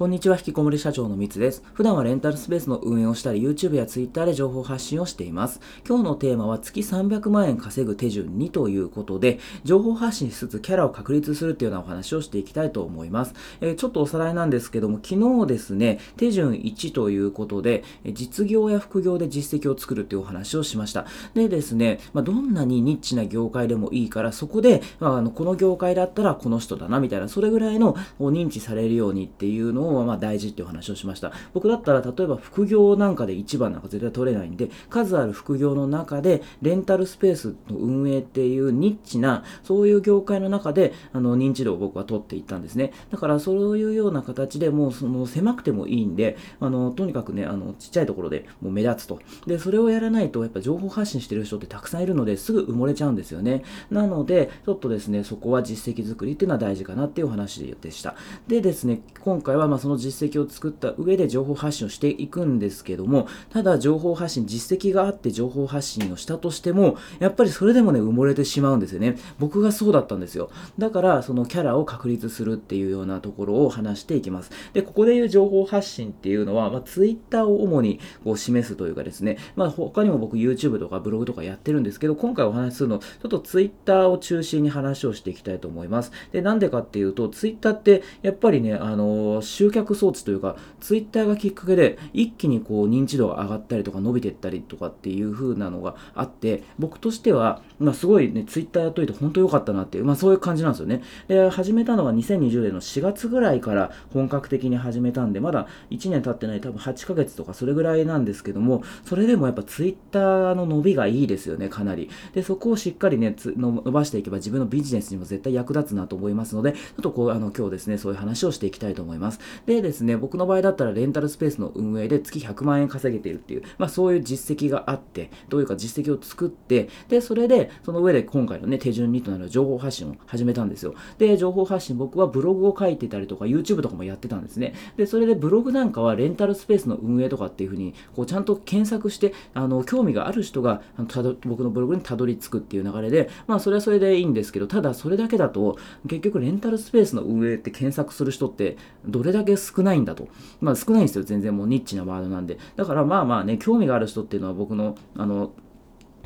こんにちは、引きこもり社長のみつです。普段はレンタルスペースの運営をしたり、YouTube や Twitter で情報発信をしています。今日のテーマは月300万円稼ぐ手順2ということで、情報発信しつつキャラを確立するというようなお話をしていきたいと思います。えー、ちょっとおさらいなんですけども、昨日ですね、手順1ということで、実業や副業で実績を作るというお話をしました。でですね、まあ、どんなにニッチな業界でもいいから、そこで、まあ、あのこの業界だったらこの人だなみたいな、それぐらいの認知されるようにっていうのをはまあ大事っていう話をしました。僕だったら例えば副業なんかで1番なんか絶対取れないんで、数ある副業の中でレンタルスペースの運営っていうニッチな、そういう業界の中であの認知度を僕は取っていったんですね。だからそういうような形でもうその狭くてもいいんで、あのとにかくね、あのちっちゃいところでもう目立つと。で、それをやらないとやっぱ情報発信してる人ってたくさんいるのですぐ埋もれちゃうんですよね。なので、ちょっとですね、そこは実績作りっていうのは大事かなっていうお話でした。でですね、今回はまその実績を作った上で情報発信をしていくんですけども、ただ情報発信、実績があって情報発信をしたとしても、やっぱりそれでもね、埋もれてしまうんですよね。僕がそうだったんですよ。だから、そのキャラを確立するっていうようなところを話していきます。で、ここで言う情報発信っていうのは、まあ、Twitter を主にこう示すというかですね、まあ、他にも僕 YouTube とかブログとかやってるんですけど、今回お話しするの、ちょっと Twitter を中心に話をしていきたいと思います。で、なんでかっていうと、Twitter ってやっぱりね、あの集客装置というか、ツイッターがきっかけで一気にこう認知度が上がったりとか伸びていったりとかっていう風なのがあって僕としては、まあ、すごいねツイッターやっといて本当良かったなっていう、まあ、そういう感じなんですよね。で始めたのが2020年の4月ぐらいから本格的に始めたんでまだ1年経ってない多分8ヶ月とかそれぐらいなんですけどもそれでもやっぱツイッターの伸びがいいですよねかなり。でそこをしっかりね伸ばしていけば自分のビジネスにも絶対役立つなと思いますのでちょっとこうあの今日ですねそういう話をしていきたいと思います。でですね僕の場合だったらレンタルスペースの運営で月100万円稼げているっていう、まあ、そういう実績があって、どういうか実績を作って、で、それで、その上で今回のね、手順2となる情報発信を始めたんですよ。で、情報発信、僕はブログを書いてたりとか、YouTube とかもやってたんですね。で、それでブログなんかはレンタルスペースの運営とかっていうふうに、こう、ちゃんと検索して、あの、興味がある人が、あのたど僕のブログにたどり着くっていう流れで、まあ、それはそれでいいんですけど、ただそれだけだと、結局レンタルスペースの運営って検索する人って、どれだけだけ少ないんだと。まあ、少ないんですよ、全然もうニッチなワードなんで。だからまあまあね、興味がある人っていうのは僕の、あの、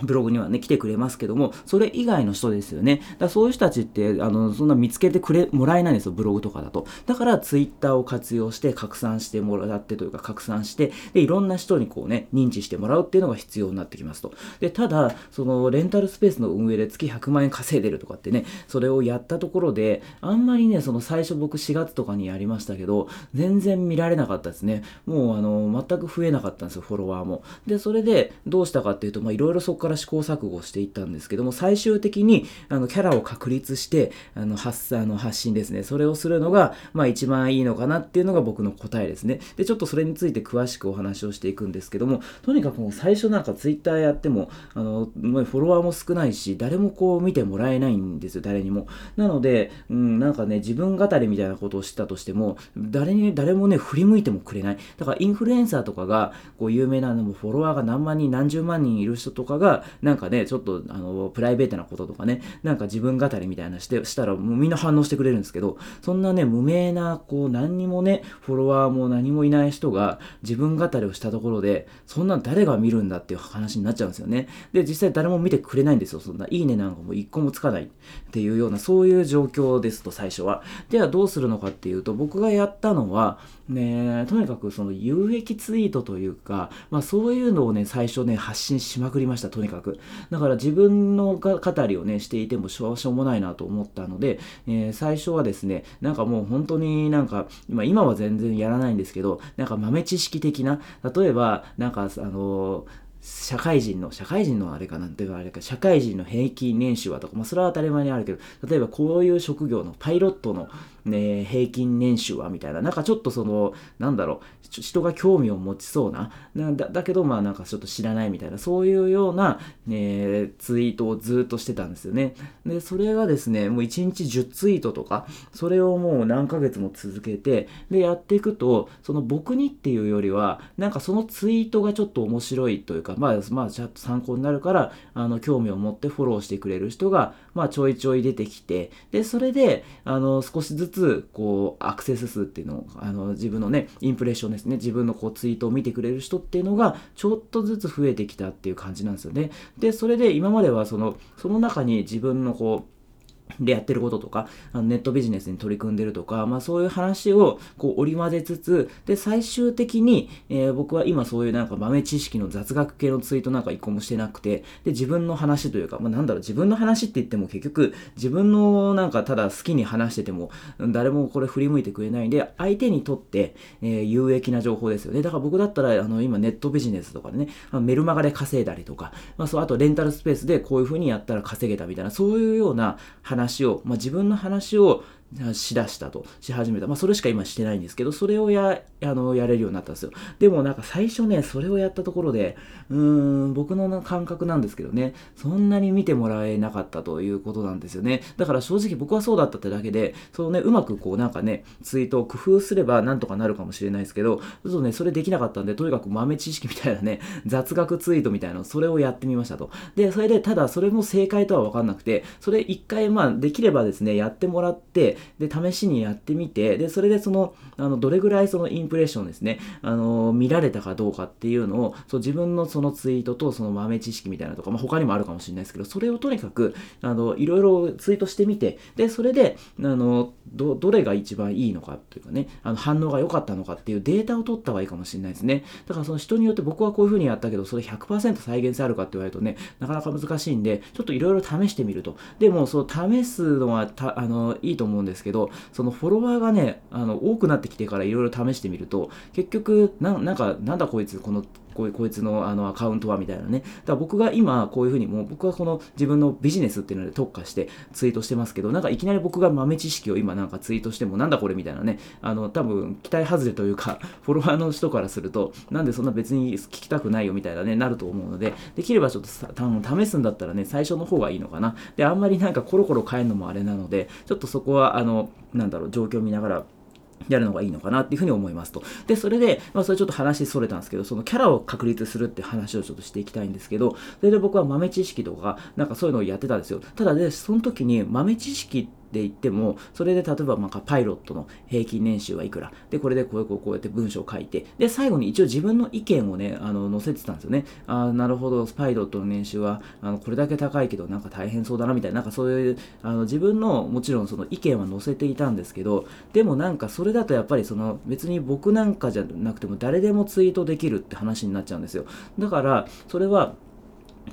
ブログにはね、来てくれますけども、それ以外の人ですよね。だそういう人たちって、あの、そんな見つけてくれ、もらえないんですよ、ブログとかだと。だから、ツイッターを活用して、拡散してもらってというか、拡散して、で、いろんな人にこうね、認知してもらうっていうのが必要になってきますと。で、ただ、その、レンタルスペースの運営で月100万円稼いでるとかってね、それをやったところで、あんまりね、その最初僕4月とかにやりましたけど、全然見られなかったですね。もう、あの、全く増えなかったんですよ、フォロワーも。で、それで、どうしたかっていうと、まあ、いろいろそこから試行錯誤していったんですけども、最終的にあのキャラを確立して、あの発あの発信ですね、それをするのが、まあ一番いいのかなっていうのが僕の答えですね。で、ちょっとそれについて詳しくお話をしていくんですけども、とにかくもう最初なんか Twitter やっても、あの、フォロワーも少ないし、誰もこう見てもらえないんですよ、誰にも。なので、うん、なんかね、自分語りみたいなことをしたとしても、誰に、誰もね、振り向いてもくれない。だからインフルエンサーとかが、こう有名なのもフォロワーが何万人、何十万人いる人とかが、なんかね、ちょっとあのプライベートなこととかね、なんか自分語りみたいなしてしたらもうみんな反応してくれるんですけど、そんなね、無名な、こう何にもね、フォロワーも何もいない人が自分語りをしたところで、そんな誰が見るんだっていう話になっちゃうんですよね。で、実際誰も見てくれないんですよ。そんな、いいねなんかも一個もつかないっていうような、そういう状況ですと、最初は。ではどうするのかっていうと、僕がやったのは、ね、とにかくその有益ツイートというか、まあそういうのをね、最初ね、発信しまくりました、とにかく。だから自分の語りをね、していてもしょうもないなと思ったので、えー、最初はですね、なんかもう本当になんか、今今は全然やらないんですけど、なんか豆知識的な、例えば、なんかあのー社会人の、社会人のあれかなんていうか、あれか、社会人の平均年収はとか、まあ、それは当たり前にあるけど、例えばこういう職業のパイロットの、ね、平均年収はみたいな、なんかちょっとその、なんだろう、人が興味を持ちそうな、なだだけど、まあなんかちょっと知らないみたいな、そういうような、ね、ツイートをずっとしてたんですよね。で、それがですね、もう1日10ツイートとか、それをもう何ヶ月も続けて、で、やっていくと、その僕にっていうよりは、なんかそのツイートがちょっと面白いというか、まあ、まあ、ちょっと参考になるから、あの、興味を持ってフォローしてくれる人が、まあ、ちょいちょい出てきて、で、それで、あの、少しずつ、つこう、アクセス数っていうのを、あの、自分のね、インプレッションですね、自分のこう、ツイートを見てくれる人っていうのが、ちょっとずつ増えてきたっていう感じなんですよね。で、それで今までは、その、その中に自分のこう、でやってることとか、あのネットビジネスに取り組んでるとか、まあそういう話をこう織り交ぜつつ、で、最終的に、えー、僕は今そういうなんか豆知識の雑学系のツイートなんか一個もしてなくて、で、自分の話というか、まあなんだろう、自分の話って言っても結局、自分のなんかただ好きに話してても、誰もこれ振り向いてくれないんで、相手にとって、えー、有益な情報ですよね。だから僕だったら、あの、今ネットビジネスとかでね、まメルマガで稼いだりとか、まあそう、あとレンタルスペースでこういう風にやったら稼げたみたいな、そういうような話話を、まあ、自分の話をしだしたと、し始めた。まあ、それしか今してないんですけど、それをや、あの、やれるようになったんですよ。でもなんか最初ね、それをやったところで、うーん、僕の感覚なんですけどね、そんなに見てもらえなかったということなんですよね。だから正直僕はそうだったってだけで、そのね、うまくこうなんかね、ツイートを工夫すればなんとかなるかもしれないですけど、ちょっとね、それできなかったんで、とにかく豆知識みたいなね、雑学ツイートみたいなのそれをやってみましたと。で、それで、ただそれも正解とはわかんなくて、それ一回まあ、できればですね、やってもらって、で、試しにやってみて、で、それでその、あの、どれぐらいそのインプレッションですね、あの、見られたかどうかっていうのを、そう、自分のそのツイートとその豆知識みたいなとか、まあ、他にもあるかもしれないですけど、それをとにかく、あの、いろいろツイートしてみて、で、それで、あの、ど、どれが一番いいのかというかね、あの、反応が良かったのかっていうデータを取った方がいいかもしれないですね。だからその人によって僕はこういう風にやったけど、それ100%再現性あるかって言われるとね、なかなか難しいんで、ちょっといろいろ試してみると。でも、そう、試すのはた、あの、いいと思うんですですけど、そのフォロワーがね、あの、多くなってきてからいろいろ試してみると、結局、ななんか、なんだこいつ、このここいつのあのアカウントはみたいなね。だから僕が今こういうふうにもう僕はこの自分のビジネスっていうので特化してツイートしてますけど、なんかいきなり僕が豆知識を今なんかツイートしてもなんだこれみたいなね、あの多分期待外れというか、フォロワーの人からすると、なんでそんな別に聞きたくないよみたいなね、なると思うので、できればちょっと試すんだったらね、最初の方がいいのかな。で、あんまりなんかコロコロ変えるのもあれなので、ちょっとそこはあの、なんだろう、状況見ながらやるのがいいのかなっていうふうに思いますと。で、それで、まあそれちょっと話それたんですけど、そのキャラを確立するって話をちょっとしていきたいんですけど、それで僕は豆知識とか、なんかそういうのをやってたんですよ。ただで、その時に豆知識ってで言っても、それで例えばなんかパイロットの平均年収はいくら、で、これでこうこうこうやって文章を書いて、で、最後に一応自分の意見をね、あの、載せてたんですよね。あなるほど、パイロットの年収は、あの、これだけ高いけど、なんか大変そうだな、みたいな、なんかそういう、あの、自分の、もちろんその意見は載せていたんですけど、でもなんかそれだとやっぱりその、別に僕なんかじゃなくても誰でもツイートできるって話になっちゃうんですよ。だから、それは、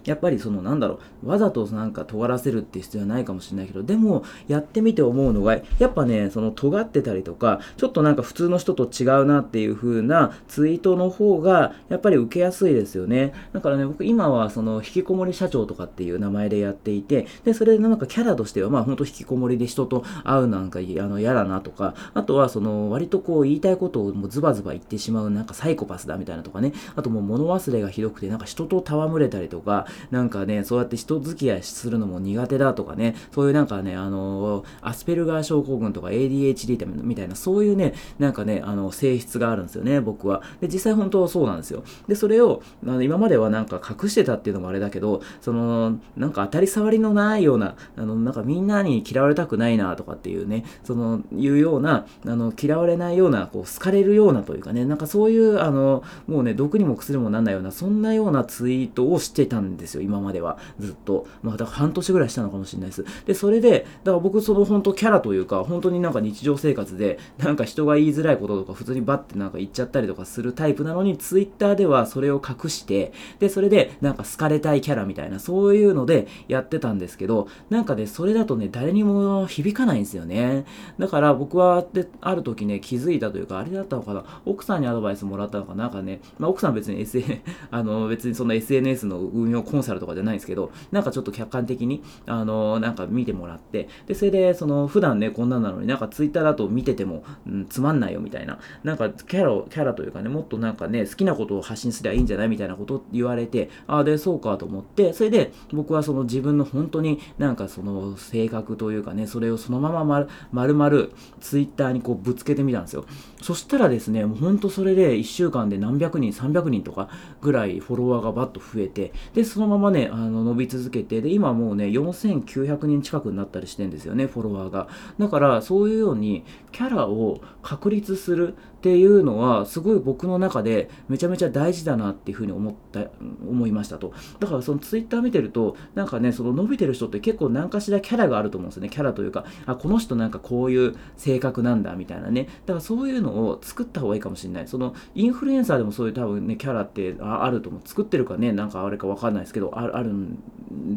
やっぱりそのなんだろう、わざとなんか尖らせるって必要はないかもしれないけど、でもやってみて思うのが、やっぱね、その尖ってたりとか、ちょっとなんか普通の人と違うなっていう風なツイートの方が、やっぱり受けやすいですよね。だからね、僕今はその引きこもり社長とかっていう名前でやっていて、で、それでなんかキャラとしては、まあ本当引きこもりで人と会うなんかあの嫌だなとか、あとはその割とこう言いたいことをもうズバズバ言ってしまうなんかサイコパスだみたいなとかね、あともう物忘れがひどくてなんか人と戯れたりとか、なんかね、そうやって人付き合いするのも苦手だとかね、そういうなんかね、あの、アスペルガー症候群とか ADHD みたいな、そういうね、なんかね、あの、性質があるんですよね、僕は。で、実際本当はそうなんですよ。で、それを、あの今まではなんか隠してたっていうのもあれだけど、その、なんか当たり障りのないような、あの、なんかみんなに嫌われたくないなとかっていうね、その、いうような、あの、嫌われないような、こう、好かれるようなというかね、なんかそういう、あの、もうね、毒にも薬もなんないような、そんなようなツイートをしてたんですですよ、今までは。ずっと。まあ、だから半年ぐらいしたのかもしれないです。で、それで、だから僕、その本当キャラというか、本当になんか日常生活で、なんか人が言いづらいこととか、普通にバッてなんか言っちゃったりとかするタイプなのに、ツイッターではそれを隠して、で、それで、なんか好かれたいキャラみたいな、そういうのでやってたんですけど、なんかね、それだとね、誰にも響かないんですよね。だから僕は、で、ある時ね、気づいたというか、あれだったのかな、奥さんにアドバイスもらったのかな、なんかね、まあ、奥さん別に SA、あの、別にそんな SNS の運用コンサルとかじゃないんですけど、なんかちょっと客観的に、あの、なんか見てもらって、で、それで、その、普段ね、こんなんなのになんかツイッターだと見てても、うん、つまんないよみたいな、なんかキャラ、キャラというかね、もっとなんかね、好きなことを発信すりゃいいんじゃないみたいなことを言われて、ああ、で、そうかと思って、それで、僕はその自分の本当になんかその性格というかね、それをそのまままるまるツイッターにこうぶつけてみたんですよ。そしたらですね、もうほんとそれで1週間で何百人、300人とかぐらいフォロワーがバッと増えて、で、そのままね、あの伸び続けて、で、今もうね、4900人近くになったりしてんですよね、フォロワーが。だから、そういうように、キャラを確立するっていうのは、すごい僕の中でめちゃめちゃ大事だなっていうふうに思った、思いましたと。だから、そのツイッター見てると、なんかね、その伸びてる人って結構何かしらキャラがあると思うんですよね。キャラというか、あ、この人なんかこういう性格なんだみたいなね。だからそういうのを作った方がいいかもしれない。そのインフルエンサーでもそういう多分ね、キャラってあると思う。作ってるかね、なんかあれかわかんないですけど、あるん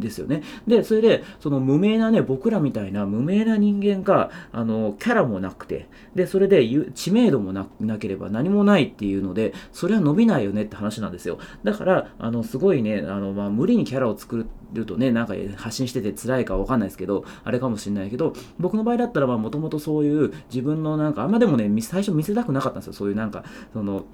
ですよね。で、それで、その無名なね、僕らみたいな無名な人間が、あの、キャラもなくて、で、それで知名度もなくなければ何もないっていうので、それは伸びないよねって話なんですよ。だから、あの、すごいね、あの、まあ、無理にキャラを作るとね、なんか発信してて辛いかわかんないですけど、あれかもしれないけど、僕の場合だったら、まあ、もともとそういう自分のなんか、あんまでもね、最初見せたくなかったんですよ。そういうなんか、その、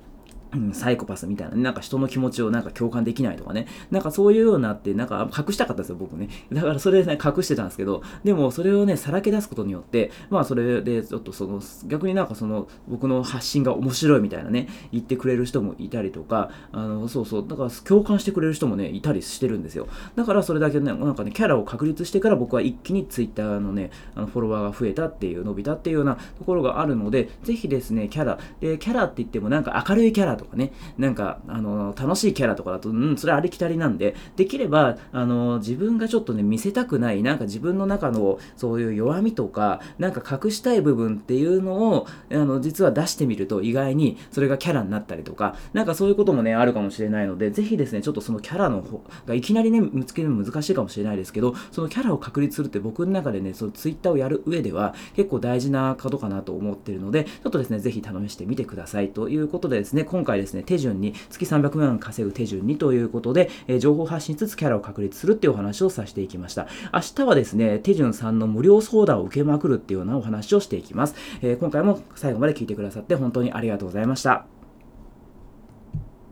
うん、サイコパスみたいな、ね、なんか人の気持ちをなんか共感できないとかね、なんかそういうようになって、なんか隠したかったですよ、僕ね。だからそれでね、隠してたんですけど、でもそれをね、さらけ出すことによって、まあそれでちょっとその、逆になんかその、僕の発信が面白いみたいなね、言ってくれる人もいたりとか、あの、そうそう、だから共感してくれる人もね、いたりしてるんですよ。だからそれだけね、なんかね、キャラを確立してから僕は一気に Twitter のね、あのフォロワーが増えたっていう、伸びたっていうようなところがあるので、ぜひですね、キャラ、で、キャラって言ってもなんか明るいキャラとかね、なんか、あの、楽しいキャラとかだと、うん、それありきたりなんで、できれば、あの、自分がちょっとね、見せたくない、なんか自分の中の、そういう弱みとか、なんか隠したい部分っていうのを、あの、実は出してみると、意外にそれがキャラになったりとか、なんかそういうこともね、あるかもしれないので、ぜひですね、ちょっとそのキャラの方が、いきなりね、見つけるの難しいかもしれないですけど、そのキャラを確立するって僕の中でね、そのツイッターをやる上では、結構大事なことかなと思ってるので、ちょっとですね、ぜひ試してみてください。ということでですね、今回ですね、手順に月300万円稼ぐ手順にということで、えー、情報発信しつつキャラを確立するっていうお話をさせていきました。明日はですね、手順3の無料相談を受けまくるっていうようなお話をしていきます。えー、今回も最後まで聞いてくださって本当にありがとうございました。